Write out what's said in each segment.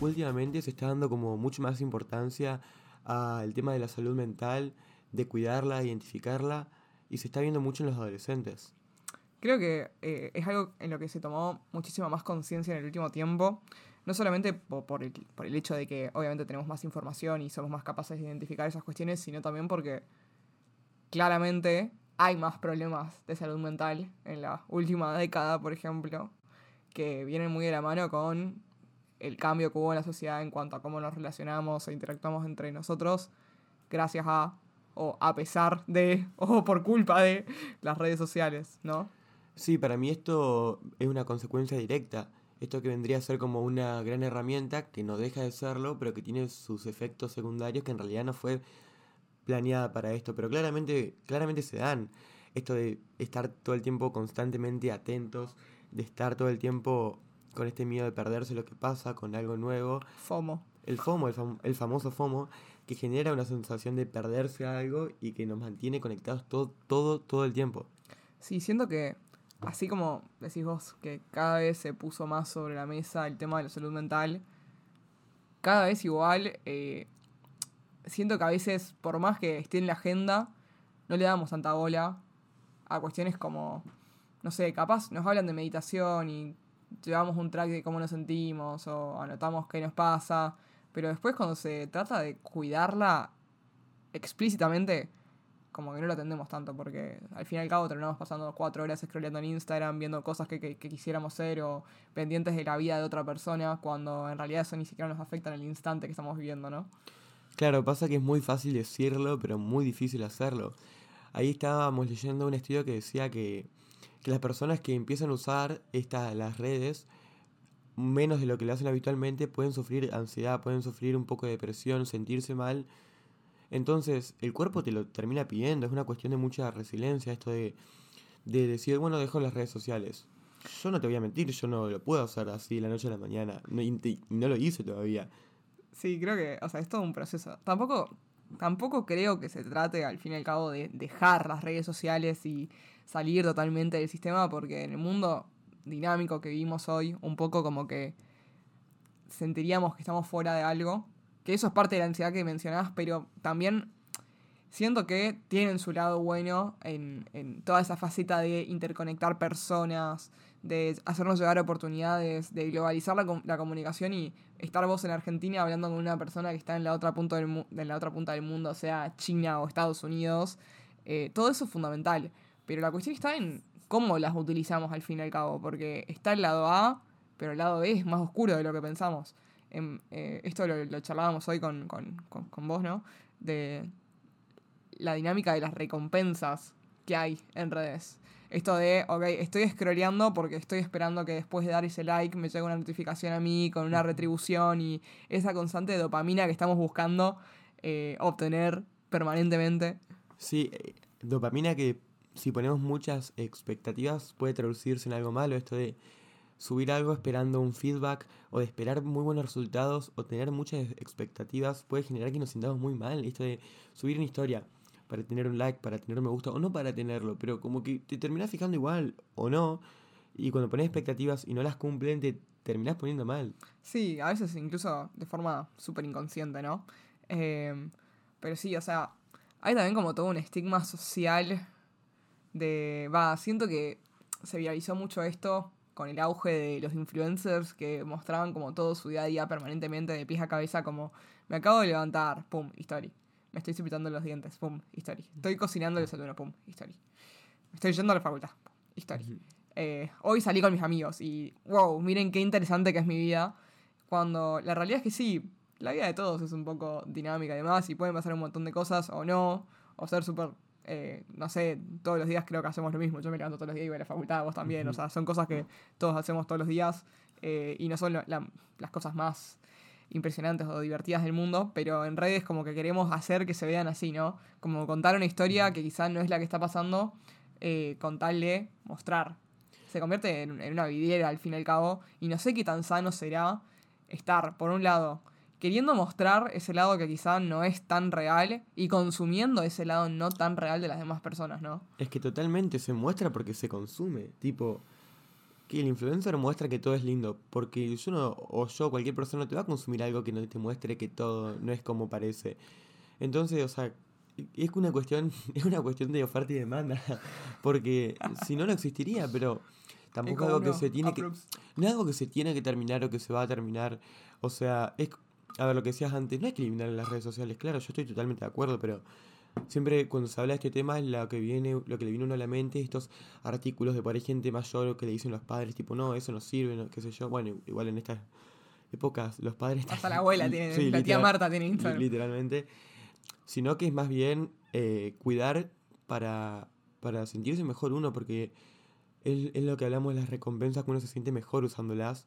Últimamente se está dando como mucho más importancia al tema de la salud mental, de cuidarla, identificarla, y se está viendo mucho en los adolescentes. Creo que eh, es algo en lo que se tomó muchísima más conciencia en el último tiempo, no solamente por, el, por el hecho de que obviamente tenemos más información y somos más capaces de identificar esas cuestiones, sino también porque claramente hay más problemas de salud mental en la última década, por ejemplo, que vienen muy de la mano con el cambio que hubo en la sociedad en cuanto a cómo nos relacionamos e interactuamos entre nosotros, gracias a, o a pesar de, o por culpa de las redes sociales, ¿no? Sí, para mí esto es una consecuencia directa. Esto que vendría a ser como una gran herramienta que no deja de serlo, pero que tiene sus efectos secundarios que en realidad no fue planeada para esto, pero claramente, claramente se dan. Esto de estar todo el tiempo constantemente atentos, de estar todo el tiempo con este miedo de perderse lo que pasa, con algo nuevo. FOMO. El FOMO, el, famoso FOMO, que genera una sensación de perderse algo y que nos mantiene conectados todo, todo, todo el tiempo. Sí, siento que, así como decís vos, que cada vez se puso más sobre la mesa el tema de la salud mental, cada vez igual, eh, siento que a veces, por más que esté en la agenda, no le damos tanta bola a cuestiones como, no sé, capaz nos hablan de meditación y llevamos un track de cómo nos sentimos o anotamos qué nos pasa, pero después cuando se trata de cuidarla explícitamente, como que no lo atendemos tanto, porque al fin y al cabo terminamos pasando cuatro horas scrolleando en Instagram, viendo cosas que, que, quisiéramos ser o pendientes de la vida de otra persona, cuando en realidad eso ni siquiera nos afecta en el instante que estamos viviendo, ¿no? Claro, pasa que es muy fácil decirlo, pero muy difícil hacerlo. Ahí estábamos leyendo un estudio que decía que que las personas que empiezan a usar estas las redes menos de lo que lo hacen habitualmente pueden sufrir ansiedad, pueden sufrir un poco de depresión, sentirse mal. Entonces, el cuerpo te lo termina pidiendo, es una cuestión de mucha resiliencia esto de, de decir, bueno, dejo las redes sociales. Yo no te voy a mentir, yo no lo puedo hacer así de la noche a la mañana, y, no lo hice todavía. Sí, creo que, o sea, es todo un proceso. Tampoco, tampoco creo que se trate al fin y al cabo de dejar las redes sociales y salir totalmente del sistema porque en el mundo dinámico que vivimos hoy, un poco como que sentiríamos que estamos fuera de algo, que eso es parte de la ansiedad que mencionás, pero también siento que tienen su lado bueno en, en toda esa faceta de interconectar personas, de hacernos llegar oportunidades, de globalizar la, la, comunicación y estar vos en Argentina hablando con una persona que está en la otra, punto del, en la otra punta del mundo, sea China o Estados Unidos. Eh, todo eso es fundamental. Pero la cuestión está en cómo las utilizamos al fin y al cabo, porque está el lado A, pero el lado B es más oscuro de lo que pensamos. Em, eh, esto lo, charlábamos hoy con, vos, ¿no? De la dinámica de las recompensas que hay en redes. Esto de, ok, estoy scrolleando porque estoy esperando que después de dar ese like me llegue una notificación a mí con una retribución y esa constante dopamina que estamos buscando eh, obtener permanentemente. Sí, eh, dopamina que si ponemos muchas expectativas puede traducirse en algo malo, esto de subir algo esperando un feedback o de esperar muy buenos resultados o tener muchas expectativas puede generar que nos sintamos muy mal, esto de subir una historia para tener un like, para tener un me gusta o no para tenerlo, pero como que te terminas fijando igual o no y cuando pones expectativas y no las cumplen te terminas poniendo mal. Sí, a veces incluso de forma súper inconsciente, ¿no? Eh, pero sí, o sea, hay también como todo un estigma social de, va, siento que se viralizó mucho esto con el auge de los influencers que mostraban como todo su día a día permanentemente de pies a cabeza como me acabo de levantar, pum, history. Me estoy cepillando los dientes, pum, history. Estoy cocinando el desayuno, pum, history. Me estoy yendo a la facultad, history. Eh, hoy salí con mis amigos y wow, miren qué interesante que es mi vida. Cuando la realidad es que sí, la vida de todos es un poco dinámica y demás y pueden pasar un montón de cosas o no, o ser súper eh, no sé, todos los días creo que hacemos lo mismo. Yo me levanto todos los días y voy a la facultad, vos también. O sea, son cosas que todos hacemos todos los días eh, y no son las cosas más impresionantes o divertidas del mundo, pero en redes como que queremos hacer que se vean así, ¿no? Como contar una historia que quizás no es la que está pasando, eh, contarle, mostrar. Se convierte en, en una vidriera al fin y al cabo y no sé qué tan sano será estar, por un lado, queriendo mostrar ese lado que quizá no es tan real y consumiendo ese lado no tan real de las demás personas, ¿no? Es que totalmente se muestra porque se consume. Tipo, que el influencer muestra que todo es lindo, porque yo no, o yo, cualquier persona no te va a consumir algo que no te muestre que todo no es como parece. Entonces, o sea, es una cuestión, es una cuestión de oferta y demanda, porque si no no existiría, pero tampoco es algo que se tiene que no es algo que se tiene que terminar o que se va a terminar. O sea, es a ver lo que decías antes, no hay que eliminar las redes sociales, claro, yo estoy totalmente de acuerdo, pero siempre cuando se habla de este tema, lo que viene, lo que le viene uno a la mente, estos artículos de por gente mayor que le dicen los padres, tipo, no, eso no sirve, no, qué sé yo. Bueno, igual en estas épocas los padres... Hasta la abuela tiene, la tía Marta tiene Instagram. Literalmente. Sino que es más bien eh, cuidar para, para sentirse mejor uno, porque es, es lo que hablamos de las recompensas, que uno se siente mejor usándolas.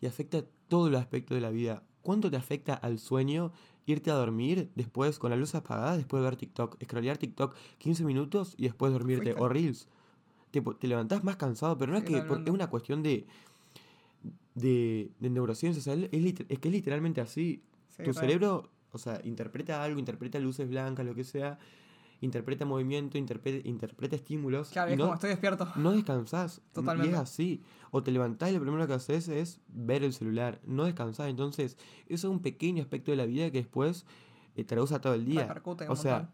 Y afecta todo el aspecto de la vida. ¿Cuánto te afecta al sueño irte a dormir después con la luz apagada, después de ver TikTok, scrollear TikTok 15 minutos y después dormirte, o Reels. Te, te levantás más cansado, pero no es que es una cuestión de, de, de neurociencia, es, es, que es literalmente así. tu cerebro, o sea, interpreta algo, interpreta luces blancas, lo que sea, interpreta movimiento, interpreta, interpreta estímulos. Claro, es no, como estoy despierto. No descansás. Totalmente. Y es así. O te levantás y lo primero que haces es ver el celular. No descansás. Entonces, eso es un pequeño aspecto de la vida que después eh, te usa todo el día. o sea,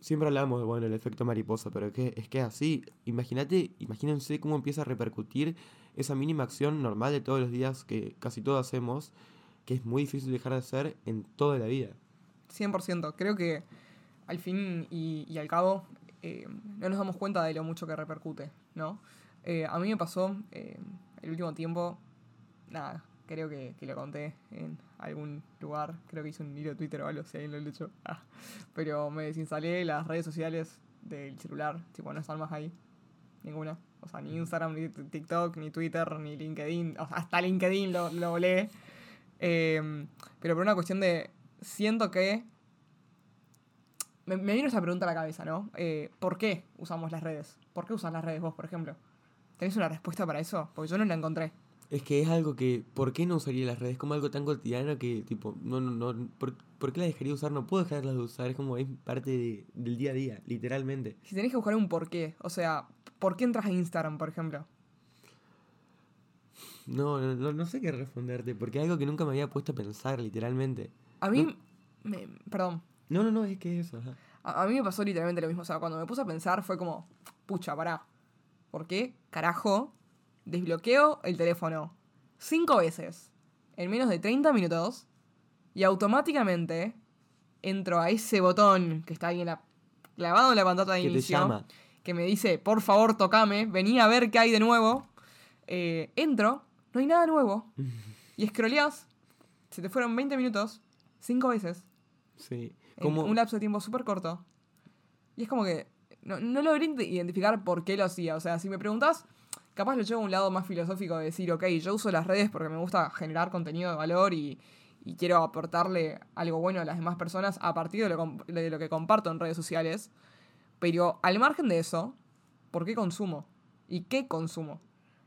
siempre hablamos de, bueno, el efecto mariposa, pero es que es que así. Imagínate, imagínense cómo empieza a repercutir esa mínima acción normal de todos los días que casi todos hacemos, que es muy difícil dejar de hacer en toda la vida. 100%. Creo que al fin y, al cabo eh, no nos damos cuenta de lo mucho que repercute, ¿no? Eh, a mí me pasó eh, el último tiempo, nada, creo que, lo conté en algún lugar, creo que hice un hilo de Twitter o algo, si alguien lo ha hecho, ah, pero me desinstalé las redes sociales del celular, tipo, no están más ahí, ninguna. O sea, ni Instagram, ni TikTok, ni Twitter, ni LinkedIn, o sea, hasta LinkedIn lo, lo volé. pero por una cuestión de, siento que me, me, vino esa pregunta a la cabeza, ¿no? Eh, ¿Por qué usamos las redes? ¿Por qué usas las redes vos, por ejemplo? ¿Tenés una respuesta para eso? Porque yo no la encontré. Es que es algo que, ¿por qué no usaría las redes? Como algo tan cotidiano que, tipo, no, no, no, ¿por, qué la dejaría usar? No puedo dejarlas de usar, es como, es parte del día a día, literalmente. Si tenés que buscar un por qué, o sea, ¿por qué entras a Instagram, por ejemplo? No, no, no sé qué responderte, porque es algo que nunca me había puesto a pensar, literalmente. A mí, me, perdón, no, no, no, es que eso. A, mí me pasó literalmente lo mismo. O sea, cuando me puse a pensar fue como, pucha, pará. ¿Por qué? Carajo. Desbloqueo el teléfono cinco veces en menos de 30 minutos y automáticamente entro a ese botón que está ahí en la, clavado en la pantalla de inicio. Que me dice, por favor, tocame, vení a ver qué hay de nuevo. Eh, entro, no hay nada nuevo. y scrolleás, se te fueron 20 minutos, cinco veces. Sí un lapso de tiempo súper corto. Y es como que no, no logré identificar por qué lo hacía. O sea, si me preguntas, capaz lo llevo a un lado más filosófico de decir, ok, yo uso las redes porque me gusta generar contenido de valor y, quiero aportarle algo bueno a las demás personas a partir de lo, de lo que comparto en redes sociales. Pero al margen de eso, ¿por qué consumo? ¿Y qué consumo?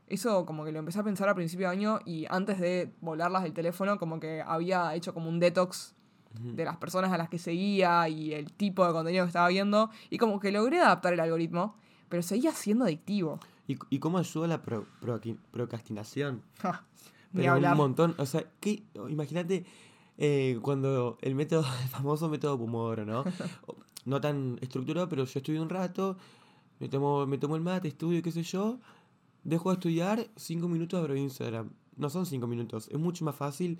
Eso como que lo empecé a pensar a principio de año y antes de volarlas del teléfono como que había hecho como un detox de las personas a las que seguía y el tipo de contenido que estaba viendo. Y como que logré adaptar el algoritmo, pero seguía siendo adictivo. ¿Y, y cómo ayuda la procrastinación? pero un montón. O sea, imagínate eh, cuando el método, el famoso método Pomodoro, ¿no? no tan estructurado, pero yo estudio un rato, me tomo, me tomo el mate, estudio, qué sé yo, dejo de estudiar, cinco minutos abro Instagram. No son cinco minutos, es mucho más fácil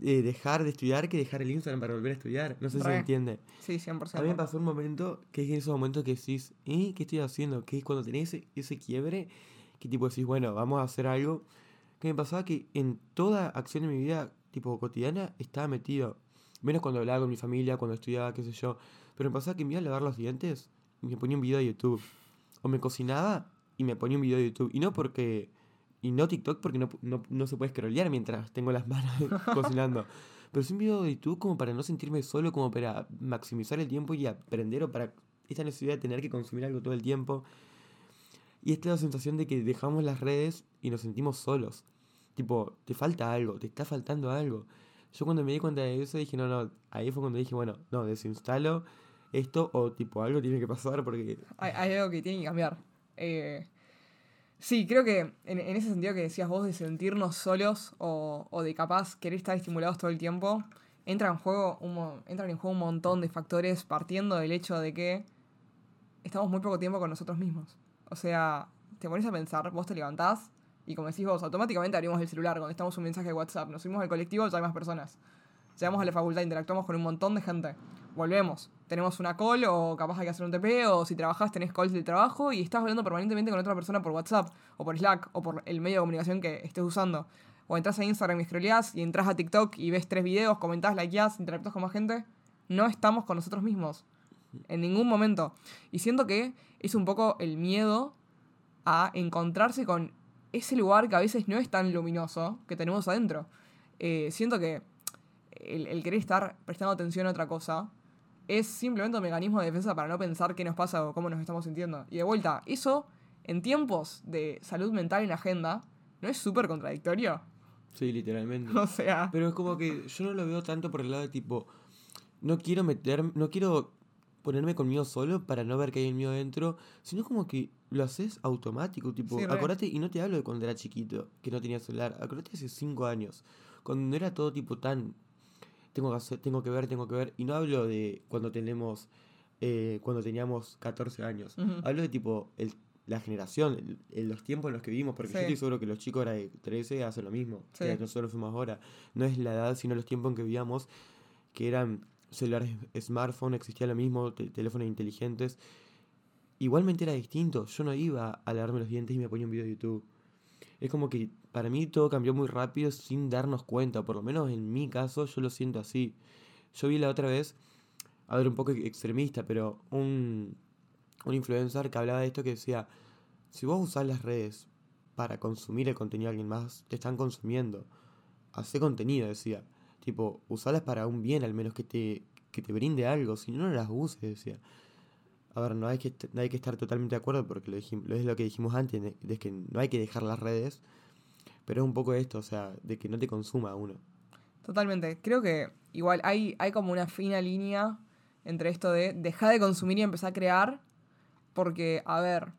eh, dejar de estudiar que dejar el Instagram para volver a estudiar. No sé si se entiende. Sí, 100%. A mí me pasó un momento que es en esos momentos que decís, ¿eh? ¿Qué estoy haciendo? Que es cuando tenés ese, quiebre, que tipo decís, bueno, vamos a hacer algo. Que me pasaba que en toda acción de mi vida, tipo cotidiana, estaba metido. Menos cuando hablaba con mi familia, cuando estudiaba, qué sé yo. Pero me pasaba que me iba a lavar los dientes y me ponía un video de YouTube. O me cocinaba y me ponía un video de YouTube. Y no porque y no TikTok porque no, no, se puede scrollear mientras tengo las manos cocinando. Pero es un video de YouTube como para no sentirme solo, como para maximizar el tiempo y aprender o para esta necesidad de tener que consumir algo todo el tiempo. Y esta es la sensación de que dejamos las redes y nos sentimos solos. Tipo, te falta algo, te está faltando algo. Yo cuando me di cuenta de eso dije, no, no, ahí fue cuando dije, bueno, no, desinstalo esto o tipo algo tiene que pasar porque... Hay, hay algo que tiene que cambiar. Eh, Sí, creo que en, en ese sentido que decías vos de sentirnos solos o, o de capaz querer estar estimulados todo el tiempo, entra en juego un, entran en juego un montón de factores partiendo del hecho de que estamos muy poco tiempo con nosotros mismos. O sea, te pones a pensar, vos te levantás y como decís vos, automáticamente abrimos el celular, contestamos un mensaje de WhatsApp, nos subimos al colectivo, ya hay más personas. Llegamos a la facultad, interactuamos con un montón de gente. Volvemos. Tenemos una call o capaz hay que hacer un TP o si trabajás tenés calls del trabajo y estás hablando permanentemente con otra persona por WhatsApp o por Slack o por el medio de comunicación que estés usando. O entras a Instagram y scrolleás y entras a TikTok y ves tres videos, comentás, likeás, interactúas con más gente. No estamos con nosotros mismos. En ningún momento. Y siento que es un poco el miedo a encontrarse con ese lugar que a veces no es tan luminoso que tenemos adentro. Eh, siento que el querer estar prestando atención a otra cosa es simplemente un mecanismo de defensa para no pensar qué nos pasa o cómo nos estamos sintiendo. Y de vuelta, eso en tiempos de salud mental en agenda, ¿no es súper contradictorio? Sí, literalmente. O sea, Pero es como que yo no lo veo tanto por el lado de tipo, no quiero meter, no quiero ponerme conmigo solo para no ver que hay el mío dentro, sino como que lo haces automático, tipo, Sí, acordate, y no te hablo de cuando era chiquito, que no tenía celular, acordate hace cinco años, cuando era todo tipo tan, tengo que hacer, tengo que ver, tengo que ver, y no hablo de cuando tenemos, eh, cuando teníamos 14 años, Ujú. hablo de tipo, el, la generación, el- el- los tiempos en los que vivimos, porque yo Sí. estoy seguro que los chicos ahora de 13 hacen lo mismo, Sí. que nosotros fuimos ahora no es la edad, sino los tiempos en que vivíamos, que eran celulares, smartphone, existía lo mismo, te- teléfonos inteligentes. Igualmente era distinto. Yo no iba a lavarme los dientes y me ponía un video de YouTube. Es como que para mí todo cambió muy rápido sin darnos cuenta. Por lo menos en mi caso yo lo siento así. Yo vi la otra vez, a ver, un poco extremista, pero un, un influencer que hablaba de esto que decía, si vos usás las redes para consumir el contenido de alguien más, te están consumiendo. Hacé contenido, decía. Tipo, usalas para un bien, al menos que te, que te brinde algo. Si no, no las uses, decía. A ver, no hay que, no hay que estar totalmente de acuerdo porque lo, dijim- lo es lo que dijimos antes, de que no hay que dejar las redes. Pero es un poco esto, o sea, de que no te consuma uno. totalmente. Creo que igual hay, hay como una fina línea entre esto de dejar de consumir y empezar a crear. Porque, a ver,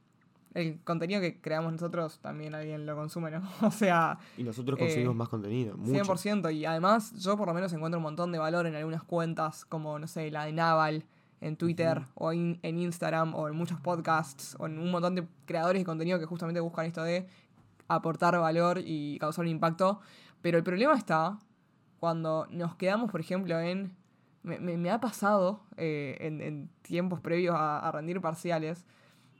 el contenido que creamos nosotros también alguien lo consume, ¿no? O sea, Y nosotros Eh, consumimos más contenido, mucho. 100%. Y además, yo por lo menos encuentro un montón de valor en algunas cuentas, como, no sé, la de Naval en Twitter, o in- en Instagram, o en muchos podcasts, o en un montón de creadores de contenido que justamente buscan esto de aportar valor y causar un impacto. Pero el problema está cuando nos quedamos, por ejemplo, en. Me, ha pasado eh, en, tiempos previos a, rendir parciales,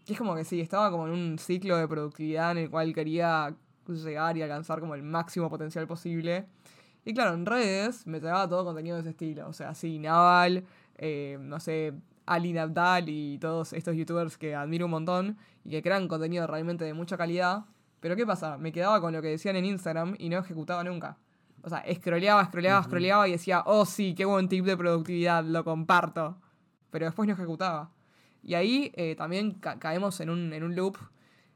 que es como que sí, estaba como en un ciclo de productividad en el cual quería llegar y alcanzar como el máximo potencial posible. Y claro, en redes me traía todo contenido de ese estilo. O sea, sí, Naval, eh, no sé, Ali Abdal y todos estos youtubers que admiro un montón y que crean contenido realmente de mucha calidad. Pero ¿qué pasa? Me quedaba con lo que decían en Instagram y no ejecutaba nunca. O sea, scrolleaba, Ujú. scrolleaba y decía, oh sí, qué buen tip de productividad, lo comparto. Pero después no ejecutaba. Y ahí eh, también ca- caemos en un, en un loop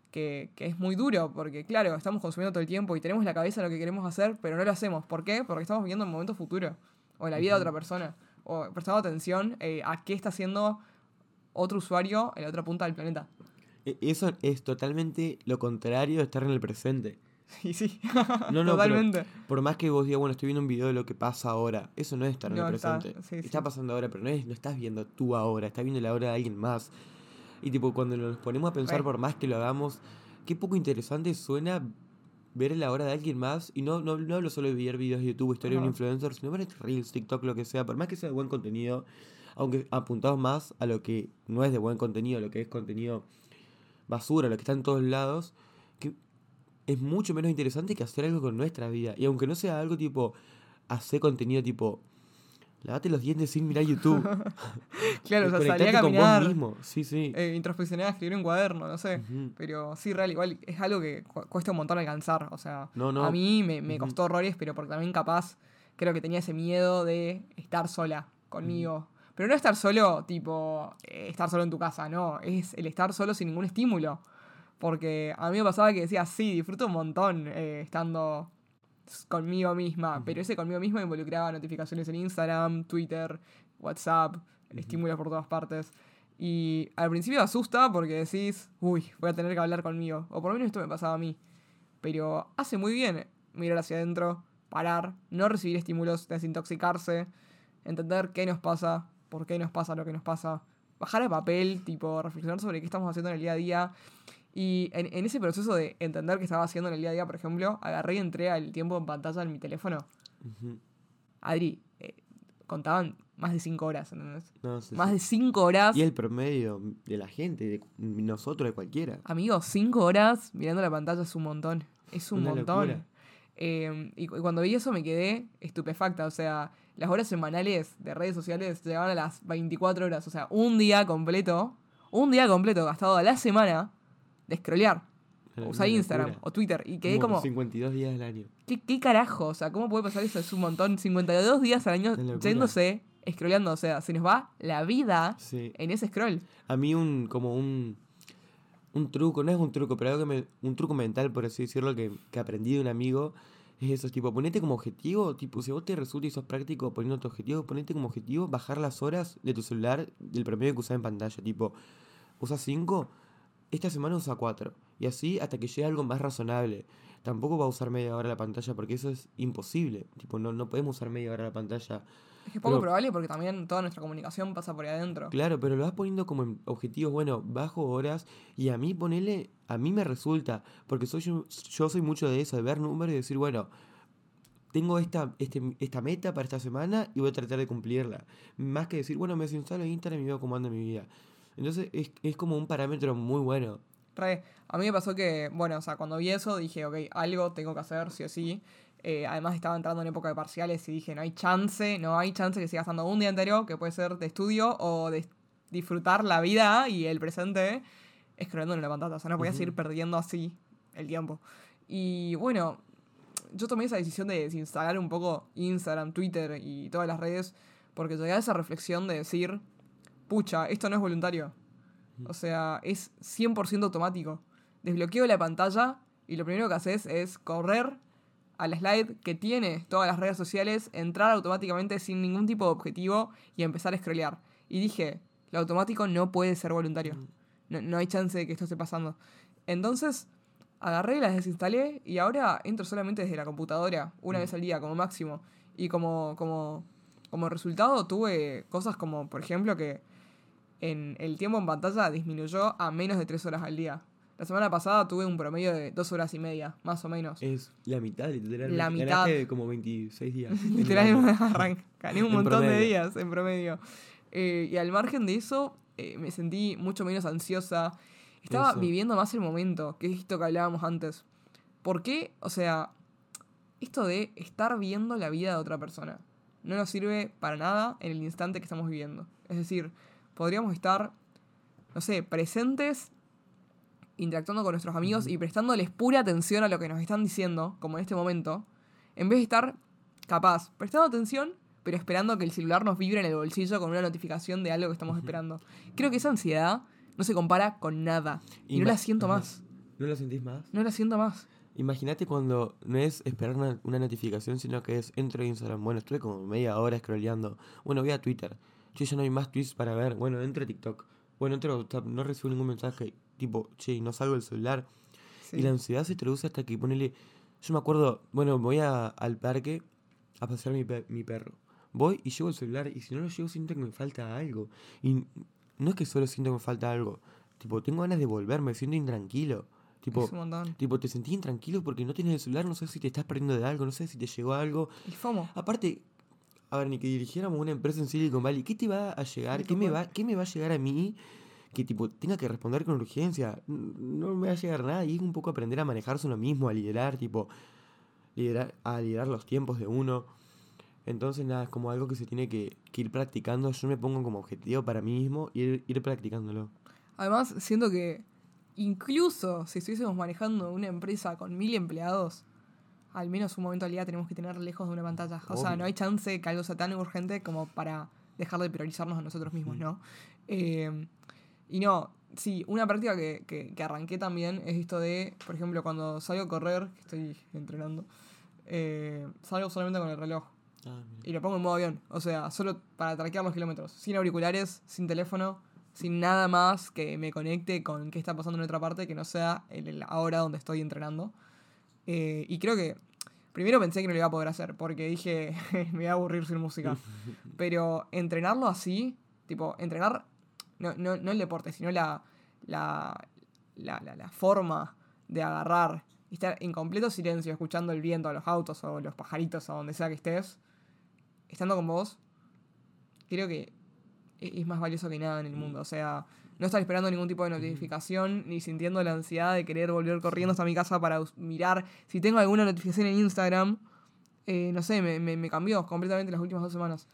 que, que es muy duro, porque claro, estamos consumiendo todo el tiempo y tenemos en la cabeza lo que queremos hacer, pero no lo hacemos. ¿Por qué? Porque estamos viviendo el momento futuro, o en la vida de otra persona, o prestando atención eh, a qué está haciendo otro usuario en la otra punta del planeta. E- Eso es totalmente lo contrario de estar en el presente. Y sí, No, no, totalmente. por más que vos digas, bueno, estoy viendo un video de lo que pasa ahora, eso no es estar en No, el está- presente. sí, está sí. pasando ahora, pero no, es, no estás viendo tú ahora, estás viendo la hora de alguien más. Y tipo, cuando nos ponemos a pensar, por más que lo hagamos, qué poco interesante suena ver la hora de alguien más. Y no, no, no hablo solo de ver videos de YouTube, historia de un influencer, sino ver Reels, TikTok, lo que sea, por más que sea de buen contenido, aunque apuntados más a lo que no es de buen contenido, lo que es contenido basura, lo que está en todos lados, que es mucho menos interesante que hacer algo con nuestra vida. Y aunque no sea algo tipo, hacer contenido tipo, lavate los dientes sin mirar YouTube. Claro, o sea, salí a Conectate con vos caminar, mismo. Sí, sí. eh, introspeccionar, escribir un cuaderno, no sé. Pero sí, real, igual es algo que cu- cuesta un montón alcanzar. O sea, No, no. a mí me, me costó horrores, pero porque también capaz creo que tenía ese miedo de estar sola conmigo. Pero no estar solo, tipo, eh, estar solo en tu casa, no. Es el estar solo sin ningún estímulo. Porque a mí me pasaba que decía, sí, disfruto un montón eh, estando conmigo misma. Pero ese conmigo misma involucraba notificaciones en Instagram, Twitter, WhatsApp, estímulos por todas partes. Y al principio asusta porque decís, uy, voy a tener que hablar conmigo. O por lo menos esto me pasaba a mí. Pero hace muy bien mirar hacia adentro, parar, no recibir estímulos, desintoxicarse, entender qué nos pasa, por qué nos pasa lo que nos pasa, bajar a papel, tipo, reflexionar sobre qué estamos haciendo en el día a día. Y en, ese proceso de entender qué estaba haciendo en el día a día, por ejemplo, agarré y entré al tiempo en pantalla en mi teléfono. Adri, eh, contaban más de 5 horas, ¿entendés? más de 5 horas. Y el promedio de la gente, de nosotros, de cualquiera. Amigos, 5 horas mirando la pantalla es un montón. Es un montón. Em, y, cuando vi eso me quedé estupefacta. O sea, las horas semanales de redes sociales llegaban a las 24 horas. O sea, un día completo, un día completo gastado a la semana de scrollear. O usar Instagram o Twitter. Y quedé como. 52 días al año. ¿Qué, ¿Qué, carajo? O sea, ¿cómo puede pasar eso? Es un montón. 52 días al año yéndose, scrolleando. O sea, se nos va la vida en ese scroll. A mí, un como un un truco, no es un truco, pero algo que me, un truco mental, por así decirlo, que, que aprendí de un amigo, eso, tipo, ponete como objetivo, tipo, si vos te resulta y sos práctico poniendo tu objetivo, ponete como objetivo bajar las horas de tu celular del promedio que usas en pantalla, tipo, usas 5, esta semana usa 4, y así hasta que llegue algo más razonable. Tampoco va a usar media hora la pantalla porque eso es imposible, tipo, no, no podemos usar media hora la pantalla es que es poco probable porque también toda nuestra comunicación pasa por ahí adentro. Claro, pero lo vas poniendo como en objetivos, bueno, bajo horas y a mí ponele, a mí me resulta, porque soy yo, soy mucho de eso, de ver números y decir, bueno, tengo esta, este, esta meta para esta semana y voy a tratar de cumplirla. Más que decir, bueno, me desinstalo Instagram y veo cómo anda mi vida. Entonces es, es como un parámetro muy bueno. Re, a mí me pasó que, bueno, o sea, cuando vi eso dije, ok, algo tengo que hacer, sí o sí. Eh, además estaba entrando en época de parciales y dije, no hay chance, no hay chance que siga estando un día entero, que puede ser de estudio o de disfrutar la vida y el presente escribiendo en la pantalla. O sea, no podía seguir perdiendo así el tiempo. Y bueno, yo tomé esa decisión de desinstalar un poco Instagram, Twitter y todas las redes porque llegué a esa reflexión de decir, pucha, esto no es voluntario. O sea, es 100% automático. Desbloqueo la pantalla y lo primero que haces es correr al slide que tiene todas las redes sociales, entrar automáticamente sin ningún tipo de objetivo y empezar a scrollear. Y dije, lo automático no puede ser voluntario. Mm. No, hay chance de que esto esté pasando. Entonces, agarré, las desinstalé y ahora entro solamente desde la computadora, una mm. vez al día como máximo. Y como, como, como resultado tuve cosas como, por ejemplo, que en el tiempo en pantalla disminuyó a menos de 3 horas al día. La semana pasada tuve un promedio de dos horas y media, más o menos. Es la mitad, literalmente. La mitad. Ganaste como 26 días. literalmente gané un montón de días en promedio. Eh, y al margen de eso, eh, me sentí mucho menos ansiosa. Estaba viviendo más el momento, que es esto que hablábamos antes. ¿Por qué? O sea, esto de estar viendo la vida de otra persona no nos sirve para nada en el instante que estamos viviendo. Es decir, podríamos estar, no sé, presentes interactuando con nuestros amigos y prestándoles pura atención a lo que nos están diciendo, como en este momento, en vez de estar capaz, prestando atención, pero esperando que el celular nos vibre en el bolsillo con una notificación de algo que estamos esperando. Creo que esa ansiedad no se compara con nada. Y, no la siento más. ¿No la sentís más? No la siento más. Imagínate cuando no es esperar una, una, notificación, sino que es entro a Instagram. Bueno, estuve como media hora scrolleando. Bueno, voy a Twitter. Yo ya no hay más tweets para ver. Bueno, entro a TikTok. Bueno, entro a WhatsApp. No recibo ningún mensaje tipo, che, no salgo del celular. Y la ansiedad se traduce hasta que ponele. Yo me acuerdo, bueno, voy a, al parque a pasear mi, mi perro. Voy y llevo el celular y si no lo llevo siento que me falta algo. Y no es que solo siento que me falta algo. Tipo, tengo ganas de volver, me siento intranquilo. Tipo, tipo, te sentí intranquilo porque no tienes el celular, no sé si te estás perdiendo de algo, no sé si te llegó algo. El FOMO. Aparte, a ver, ni que dirigiéramos una empresa en Silicon Valley, ¿qué te va a llegar? ¿Qué me va, ¿Qué me va a llegar a mí que tipo tenga que responder con urgencia. No me va a llegar nada y es un poco aprender a manejarse uno mismo, a liderar, tipo, liderar, a liderar los tiempos de uno. Entonces nada, es como algo que se tiene que, ir practicando. Yo me pongo como objetivo para mí mismo ir, ir practicándolo. Además, siento que incluso si estuviésemos manejando una empresa con mil empleados, al menos un momento al día tenemos que tener lejos de una pantalla. O sea, no hay chance que algo sea tan urgente como para dejar de priorizarnos a nosotros mismos, mm. ¿no? Eh, y no, sí, una práctica que, que, arranqué también es esto de, por ejemplo, cuando salgo a correr, que estoy entrenando, eh, salgo solamente con el reloj. Ah, y lo pongo en modo avión. O sea, solo para traquear los kilómetros. Sin auriculares, sin teléfono, sin nada más que me conecte con qué está pasando en otra parte que no sea el, ahora donde estoy entrenando. Eh, y creo que primero pensé que no lo iba a poder hacer porque dije, me voy a aburrir sin música. Pero entrenarlo así, tipo, entrenar, no, no, no el deporte, sino la, la, la, la, forma de agarrar y estar en completo silencio, escuchando el viento a los autos o los pajaritos o donde sea que estés, estando con vos, creo que e-, es más valioso que nada en el mundo. O sea, no estar esperando ningún tipo de notificación ni sintiendo la ansiedad de querer volver corriendo hasta mi casa para mirar si tengo alguna notificación en Instagram. Eh, no sé, me, me, cambió completamente las últimas dos semanas.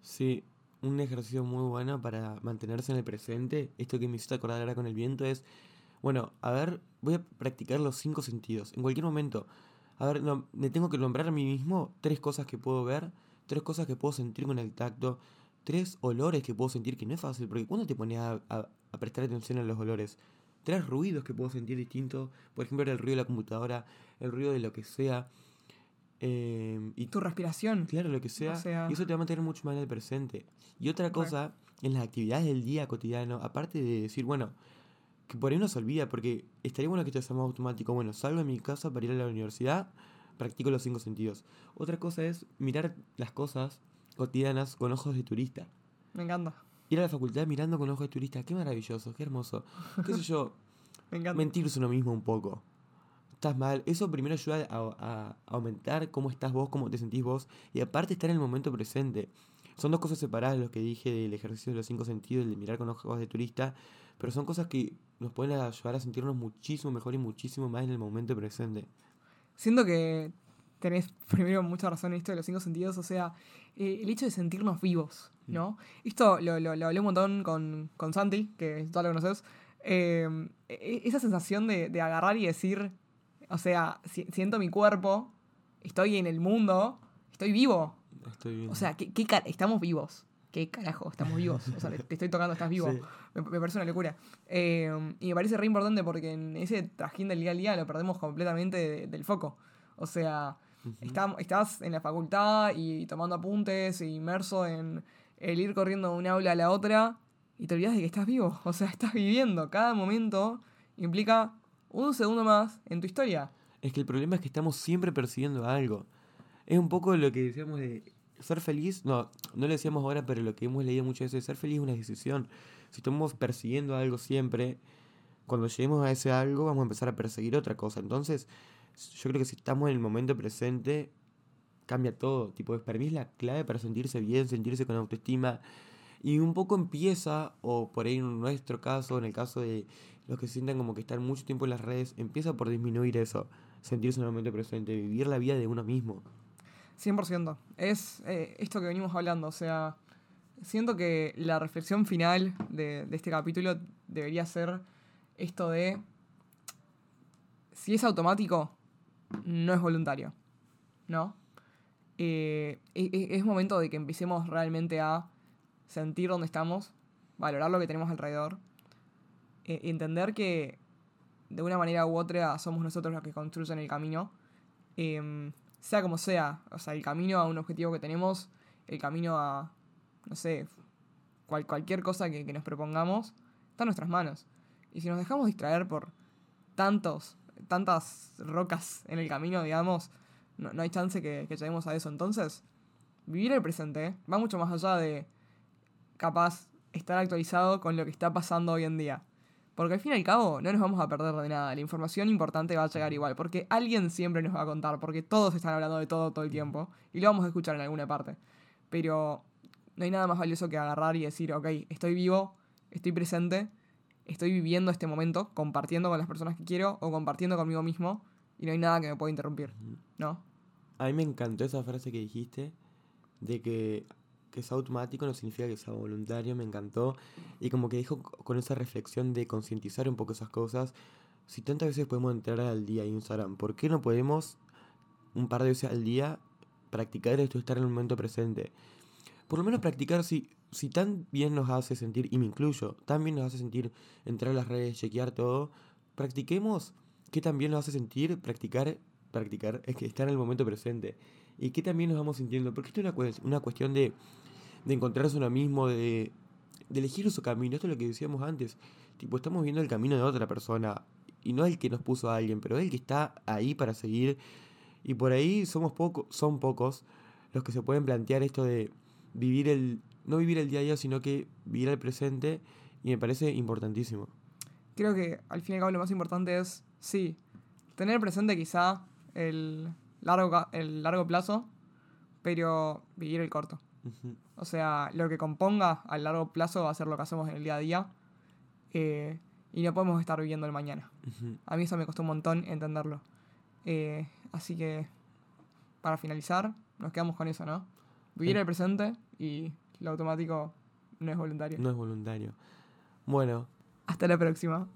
Sí, un ejercicio muy bueno para mantenerse en el presente. Esto que me hiciste acordar ahora con el viento es, bueno, a ver, voy a practicar los cinco sentidos. En cualquier momento, a ver, no, me tengo que nombrar a mí mismo tres cosas que puedo ver, tres cosas que puedo sentir con el tacto, tres olores que puedo sentir, que no es fácil, porque cuando te pones a, a, prestar atención a los olores, tres ruidos que puedo sentir distintos, por ejemplo, el ruido de la computadora, el ruido de lo que sea. Em, y tu respiración. Claro, lo que sea, Y eso te va a mantener mucho más en el presente. Y otra cosa, en las actividades del día cotidiano, aparte de decir, bueno, que por ahí no se olvida, porque estaría bueno que sea más automático. Bueno, salgo de mi casa para ir a la universidad, practico los cinco sentidos. Otra cosa es mirar las cosas cotidianas con ojos de turista. Me encanta. Ir a la facultad mirando con ojos de turista, qué maravilloso, qué hermoso. ¿Qué sé yo? Me encanta. Mentirse uno mismo un poco. Estás mal. Eso primero ayuda a, aumentar cómo estás vos, cómo te sentís vos. Y aparte estar en el momento presente. Son dos cosas separadas lo que dije del ejercicio de los cinco sentidos, el de mirar con ojos de turista. Pero son cosas que nos pueden ayudar a sentirnos muchísimo mejor y muchísimo más en el momento presente. Siento que tenés primero mucha razón en esto de los cinco sentidos, o sea, eh, el hecho de sentirnos vivos, mm. ¿no? Esto lo, lo, hablé un montón con, con Santi, que tú lo conoces. Em, e, esa sensación de, de, agarrar y decir, o sea, siento mi cuerpo, estoy en el mundo, estoy vivo. Estoy O sea, ¿qué, estamos vivos. ¿Qué carajo? Estamos vivos. O sea, te, estoy tocando, estás vivo. Me, parece una locura. Em, y me parece re importante porque en ese trajín del día a día lo perdemos completamente del foco. O sea, estás en la facultad y tomando apuntes e inmerso en el ir corriendo de un aula a la otra y te olvidas de que estás vivo. O sea, estás viviendo. Cada momento implica un segundo más en tu historia. Es que el problema es que estamos siempre persiguiendo algo. Es un poco lo que decíamos de ser feliz. No, no lo decíamos ahora, pero lo que hemos leído muchas veces, ser feliz es una decisión. Si estamos persiguiendo algo siempre, cuando lleguemos a ese algo vamos a empezar a perseguir otra cosa. Entonces, yo creo que si estamos en el momento presente, cambia todo. Tipo, para mí es la clave para sentirse bien, sentirse con autoestima. Y un poco empieza, o por ahí en nuestro caso, en el caso de los que sientan como que están mucho tiempo en las redes, empieza por disminuir eso. Sentirse en el momento presente, vivir la vida de uno mismo. 100%. Es eh, esto que venimos hablando. O sea, siento que la reflexión final de, de este capítulo debería ser esto de si es automático, no es voluntario, ¿no? Eh, es momento de que empecemos realmente a sentir dónde estamos, valorar lo que tenemos alrededor, e, entender que de una manera u otra somos nosotros los que construyen el camino, em, sea como sea, o sea, el camino a un objetivo que tenemos, el camino a, no sé, cualquier cosa que, que nos propongamos, está en nuestras manos. Y si nos dejamos distraer por tantos tantas rocas en el camino, digamos, no, hay chance que, lleguemos a eso. Entonces, vivir el presente va mucho más allá de capaz estar actualizado con lo que está pasando hoy en día. Porque al fin y al cabo no nos vamos a perder de nada. La información importante va a llegar igual. Porque alguien siempre nos va a contar. Porque todos están hablando de todo todo el tiempo. Y lo vamos a escuchar en alguna parte. Pero no hay nada más valioso que agarrar y decir, ok, estoy vivo, estoy presente estoy viviendo este momento, compartiendo con las personas que quiero o compartiendo conmigo mismo y no hay nada que me pueda interrumpir, ¿no? A mí me encantó esa frase que dijiste de que, que sea automático no significa que sea voluntario, me encantó. Y como que dijo con esa reflexión de concientizar un poco esas cosas, si tantas veces podemos entrar al día a Instagram, ¿por qué no podemos un par de veces al día practicar esto, estar en el momento presente? Por lo menos practicar si si tan bien nos hace sentir, y me incluyo, tan bien nos hace sentir entrar a las redes, chequear todo, practiquemos qué también nos hace sentir practicar, practicar, es que estar en el momento presente. Y qué también nos vamos sintiendo, porque esto es una, una cuestión de, de encontrarse uno mismo, de de elegir su camino. Esto es lo que decíamos antes. Tipo, estamos viendo el camino de otra persona. Y no el que nos puso a alguien, pero el que está ahí para seguir. Y por ahí somos pocos, son pocos los que se pueden plantear esto de vivir el. no vivir el día a día, sino que vivir el presente. Y me parece importantísimo. Creo que al fin y al cabo lo más importante es, sí, tener presente quizá el largo, el largo plazo, pero vivir el corto. O sea, lo que componga a largo plazo va a ser lo que hacemos en el día a día. eh, y no podemos estar viviendo el mañana. A mí eso me costó un montón entenderlo. Eh, así que, para finalizar, nos quedamos con eso, ¿no? Vivir el presente y lo automático no es voluntario. No es voluntario. Bueno, Hasta la próxima.